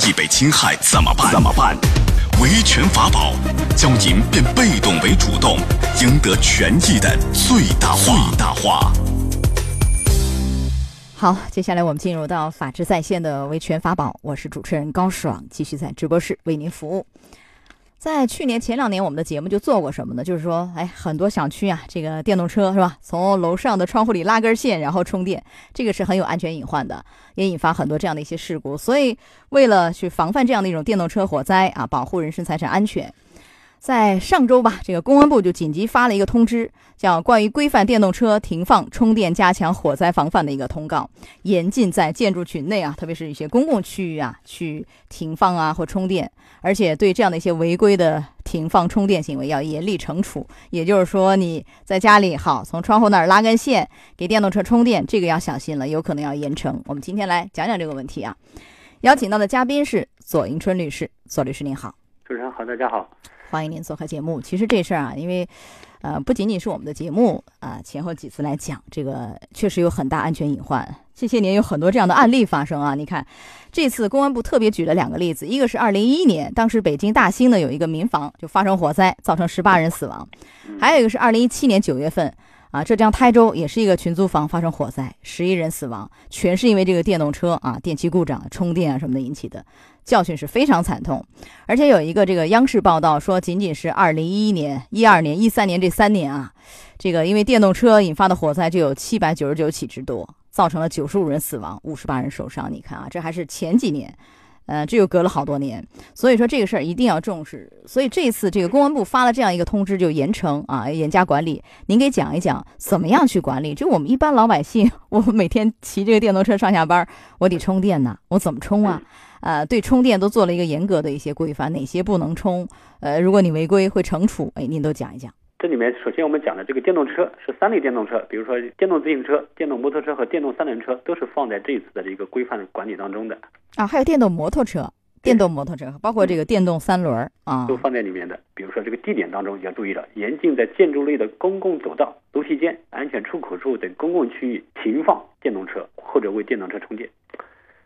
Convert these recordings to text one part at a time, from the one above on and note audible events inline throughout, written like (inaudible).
益被侵害怎么办？怎么办？维权法宝，教您变被动为主动，赢得权益的最大化。最大化。好，接下来我们进入到法治在线的维权法宝，我是主持人高爽，继续在直播室为您服务。在去年前两年，我们的节目就做过什么呢？就是说，哎，很多小区啊，这个电动车是吧，从楼上的窗户里拉根线，然后充电，这个是很有安全隐患的，也引发很多这样的一些事故。所以，为了去防范这样的一种电动车火灾啊，保护人身财产安全。在上周吧，这个公安部就紧急发了一个通知，叫《关于规范电动车停放、充电、加强火灾防范的一个通告》，严禁在建筑群内啊，特别是一些公共区域啊，去停放啊或充电，而且对这样的一些违规的停放、充电行为要严厉惩处。也就是说，你在家里好从窗户那儿拉根线给电动车充电，这个要小心了，有可能要严惩。我们今天来讲讲这个问题啊，邀请到的嘉宾是左迎春律师，左律师您好，主持人好，大家好。欢迎您做客节目。其实这事儿啊，因为，呃，不仅仅是我们的节目啊，前后几次来讲，这个确实有很大安全隐患。这些年有很多这样的案例发生啊。你看，这次公安部特别举了两个例子，一个是二零一一年，当时北京大兴呢有一个民房就发生火灾，造成十八人死亡；还有一个是二零一七年九月份啊，浙江台州也是一个群租房发生火灾，十一人死亡，全是因为这个电动车啊电器故障、充电啊什么的引起的。教训是非常惨痛，而且有一个这个央视报道说，仅仅是二零一一年、一二年、一三年这三年啊，这个因为电动车引发的火灾就有七百九十九起之多，造成了九十五人死亡、五十八人受伤。你看啊，这还是前几年，呃，这又隔了好多年。所以说这个事儿一定要重视。所以这次这个公安部发了这样一个通知，就严惩啊，严加管理。您给讲一讲怎么样去管理？就我们一般老百姓，(laughs) 我每天骑这个电动车上下班，我得充电呐，我怎么充啊？呃，对充电都做了一个严格的一些规范，哪些不能充？呃，如果你违规会惩处，哎，您都讲一讲。这里面首先我们讲的这个电动车是三类电动车，比如说电动自行车、电动摩托车和电动三轮车，都是放在这一次的这个规范管理当中的。啊，还有电动摩托车、电动摩托车，包括这个电动三轮啊，都放在里面的。比如说这个地点当中要注意了，严禁在建筑类的公共走道、楼梯间、安全出口处等公共区域停放电动车或者为电动车充电。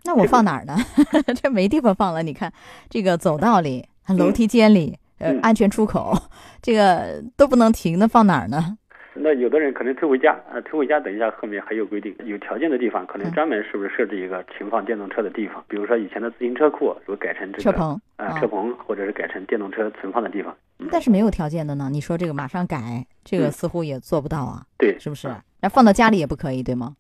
那我放哪儿呢？(laughs) 这没地方放了。你看，这个走道里、楼梯间里、呃，安全出口，这个都不能停，那放哪儿呢？那有的人可能推回家，呃，推回家，等一下后面还有规定，有条件的地方可能专门是不是设置一个停放电动车的地方？比如说以前的自行车库，如果改成这个车棚啊，车棚，或者是改成电动车存放的地方。但是没有条件的呢？你说这个马上改，这个似乎也做不到啊？对，是不是？那放到家里也不可以，对吗？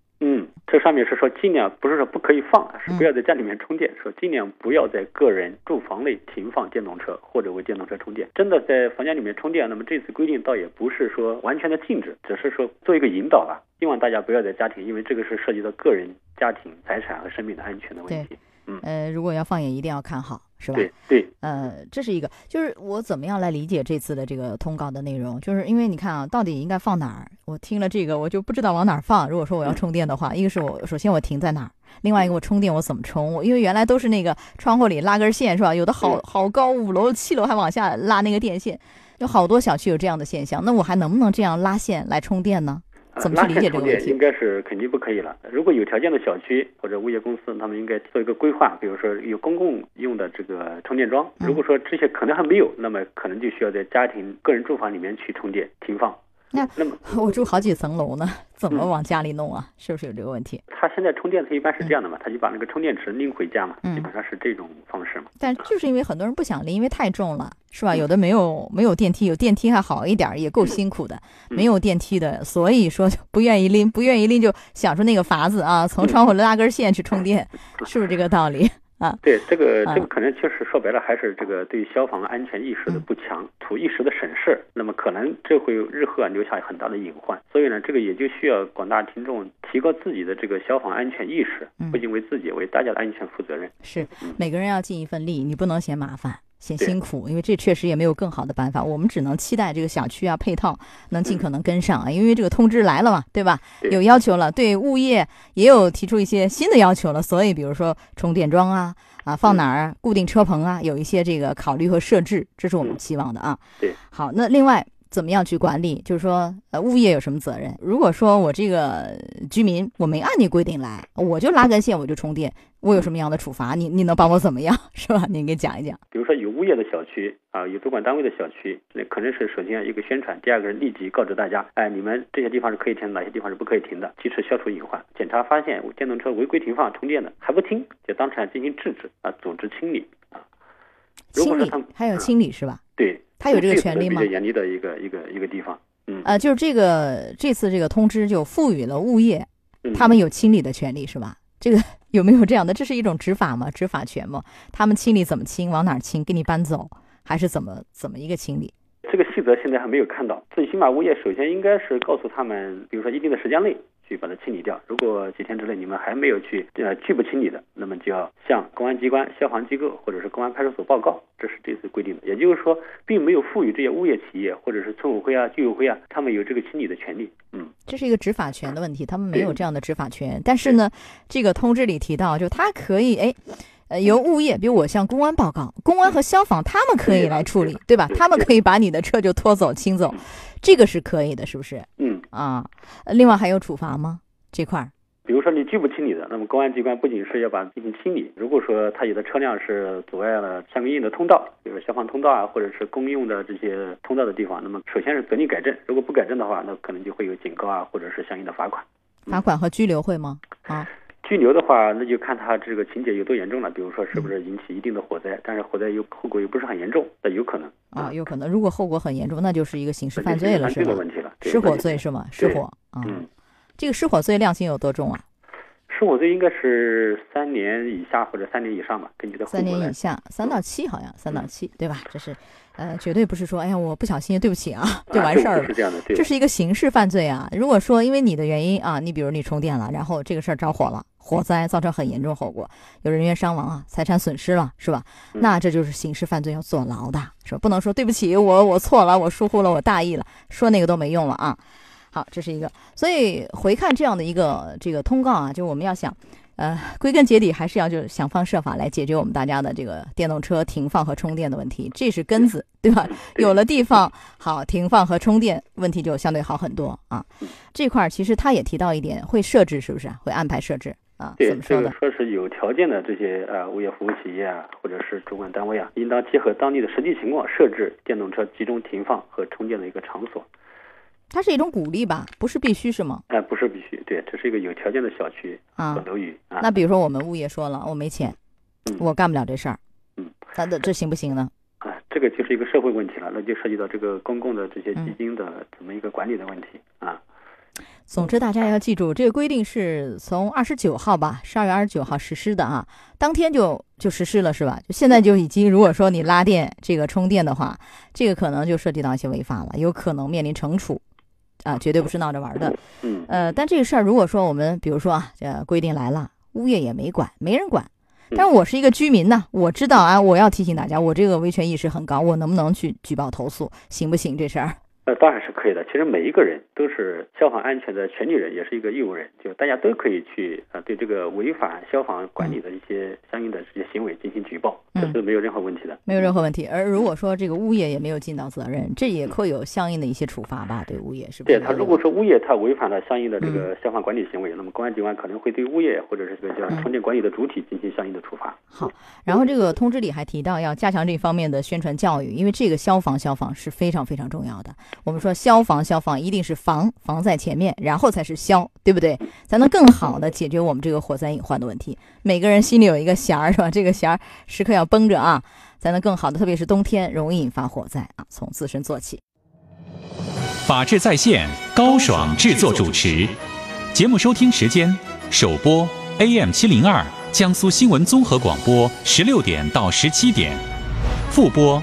这上面是说尽量不是说不可以放，是不要在家里面充电，说尽量不要在个人住房内停放电动车或者为电动车充电。真的在房间里面充电，那么这次规定倒也不是说完全的禁止，只是说做一个引导吧，希望大家不要在家庭，因为这个是涉及到个人、家庭、财产和生命的安全的问题。嗯，呃，如果要放也一定要看好。是吧？对对，呃，这是一个，就是我怎么样来理解这次的这个通告的内容？就是因为你看啊，到底应该放哪儿？我听了这个，我就不知道往哪儿放。如果说我要充电的话，一个是我首先我停在哪儿，另外一个我充电我怎么充？我因为原来都是那个窗户里拉根线是吧？有的好好高，五楼七楼还往下拉那个电线，有好多小区有这样的现象。那我还能不能这样拉线来充电呢？怎么去理解这个问题？应该是肯定不可以了。如果有条件的小区或者物业公司，他们应该做一个规划，比如说有公共用的这个充电桩。如果说这些可能还没有，那么可能就需要在家庭个人住房里面去充电停放。那那么 (laughs) 我住好几层楼呢，怎么往家里弄啊？是不是有这个问题？他现在充电，他一般是这样的嘛，他就把那个充电池拎回家嘛，基本上是这种方式嘛。但就是因为很多人不想拎，因为太重了，是吧？有的没有没有电梯，有电梯还好一点，也够辛苦的。没有电梯的，所以说不愿意拎，不愿意拎就想出那个法子啊，从窗户拉根线去充电，(laughs) 是不是这个道理？啊，对，这个这个可能确实说白了还是这个对消防安全意识的不强，图一时的省事，那么可能这会日后啊留下很大的隐患。所以呢，这个也就需要广大听众提高自己的这个消防安全意识，不仅为自己，为大家的安全负责任。是，每个人要尽一份力，你不能嫌麻烦。嫌辛苦，因为这确实也没有更好的办法，我们只能期待这个小区啊配套能尽可能跟上啊，因为这个通知来了嘛，对吧？有要求了，对物业也有提出一些新的要求了，所以比如说充电桩啊啊放哪儿，固定车棚啊，有一些这个考虑和设置，这是我们期望的啊。对，好，那另外怎么样去管理？就是说，呃，物业有什么责任？如果说我这个居民我没按你规定来，我就拉根线我就充电，我有什么样的处罚？你你能帮我怎么样？(laughs) 是吧？您给讲一讲。比如说有物业的小区啊，有主管单位的小区，那可能是首先一个宣传，第二个是立即告知大家，哎，你们这些地方是可以停，哪些地方是不可以停的，及时消除隐患。检查发现电动车违规停放充电的还不听，就当场进行制止啊，组织清理啊。清理还有清理是吧？对。他有这个权利吗？比较严厉的一个一个一个地方，嗯，呃，就是这个这次这个通知就赋予了物业，他们有清理的权利是吧？这个 (laughs) 有没有这样的？这是一种执法吗？执法权吗？他们清理怎么清？往哪儿清？给你搬走，还是怎么怎么一个清理？这个细则现在还没有看到。最起码物业首先应该是告诉他们，比如说一定的时间内。去把它清理掉。如果几天之内你们还没有去呃拒不清理的，那么就要向公安机关、消防机构或者是公安派出所报告。这是这次规定的。也就是说，并没有赋予这些物业企业或者是村委会啊、居委会啊，他们有这个清理的权利。嗯，这是一个执法权的问题，他们没有这样的执法权。但是呢，这个通知里提到，就他可以哎。呃，由物业，比如我向公安报告，公安和消防他们可以来处理，对吧？他们可以把你的车就拖走、清走，这个是可以的，是不是？嗯啊，另外还有处罚吗？这块儿？比如说你拒不清理的，那么公安机关不仅是要把进行清理，如果说他有的车辆是阻碍了相应的通道，比如消防通道啊，或者是公用的这些通道的地方，那么首先是责令改正，如果不改正的话，那可能就会有警告啊，或者是相应的罚款。罚款和拘留会吗？啊？拘留的话，那就看他这个情节有多严重了。比如说，是不是引起一定的火灾，但是火灾又后果又不是很严重，那有可能啊，有可能。如果后果很严重，那就是一个刑事犯罪了，是吧？失火罪是吗？失火啊，这个失火罪量刑有多重啊？失火罪应该是三年以下或者三年以上吧，根据的三年以下，三到七好像三到七，对吧？这是。呃，绝对不是说，哎呀，我不小心，对不起啊，就完事儿了。是这样的，这是一个刑事犯罪啊。如果说因为你的原因啊，你比如你充电了，然后这个事儿着火了，火灾造成很严重后果，有人员伤亡啊，财产损失了，是吧？那这就是刑事犯罪，要坐牢的，是吧？不能说对不起，我我错了，我疏忽了，我大意了，说那个都没用了啊。好，这是一个。所以回看这样的一个这个通告啊，就我们要想。呃，归根结底还是要就是想方设法来解决我们大家的这个电动车停放和充电的问题，这是根子，对吧？有了地方好停放和充电，问题就相对好很多啊。这块儿其实他也提到一点，会设置是不是？会安排设置啊？对，这个说是有条件的这些呃物业服务企业啊，或者是主管单位啊，应当结合当地的实际情况设置电动车集中停放和充电的一个场所。它是一种鼓励吧，不是必须是吗？哎，不是必须，对，这是一个有条件的小区啊楼宇啊。那比如说我们物业说了，我没钱，我干不了这事儿，嗯，那这这行不行呢？啊，这个就是一个社会问题了，那就涉及到这个公共的这些基金的怎么一个管理的问题啊。总之，大家要记住，这个规定是从二十九号吧，十二月二十九号实施的啊，当天就就实施了，是吧？就现在就已经，如果说你拉电这个充电的话，这个可能就涉及到一些违法了，有可能面临惩处。啊，绝对不是闹着玩的。嗯，呃，但这个事儿，如果说我们比如说啊，这规定来了，物业也没管，没人管。但是我是一个居民呢，我知道啊，我要提醒大家，我这个维权意识很高，我能不能去举报投诉，行不行？这事儿？那当然是可以的。其实每一个人都是消防安全的权利人，也是一个义务人，就大家都可以去啊，对这个违反消防管理的一些相应的这些行为进行举报，这是没有任何问题的。没有任何问题。而如果说这个物业也没有尽到责任，这也会有相应的一些处罚吧？对物业是不是？对他，如果说物业他违反了相应的这个消防管理行为，那么公安机关可能会对物业或者是这个叫充电管理的主体进行相应的处罚。好，然后这个通知里还提到要加强这方面的宣传教育，因为这个消防消防是非常非常重要的。我们说消防。消防一定是防防在前面，然后才是消，对不对？才能更好的解决我们这个火灾隐患的问题。每个人心里有一个弦儿，是吧？这个弦儿时刻要绷着啊，才能更好的。特别是冬天容易引发火灾啊，从自身做起。法治在线，高爽制作主持。节目收听时间：首播 AM 七零二江苏新闻综合广播十六点到十七点，复播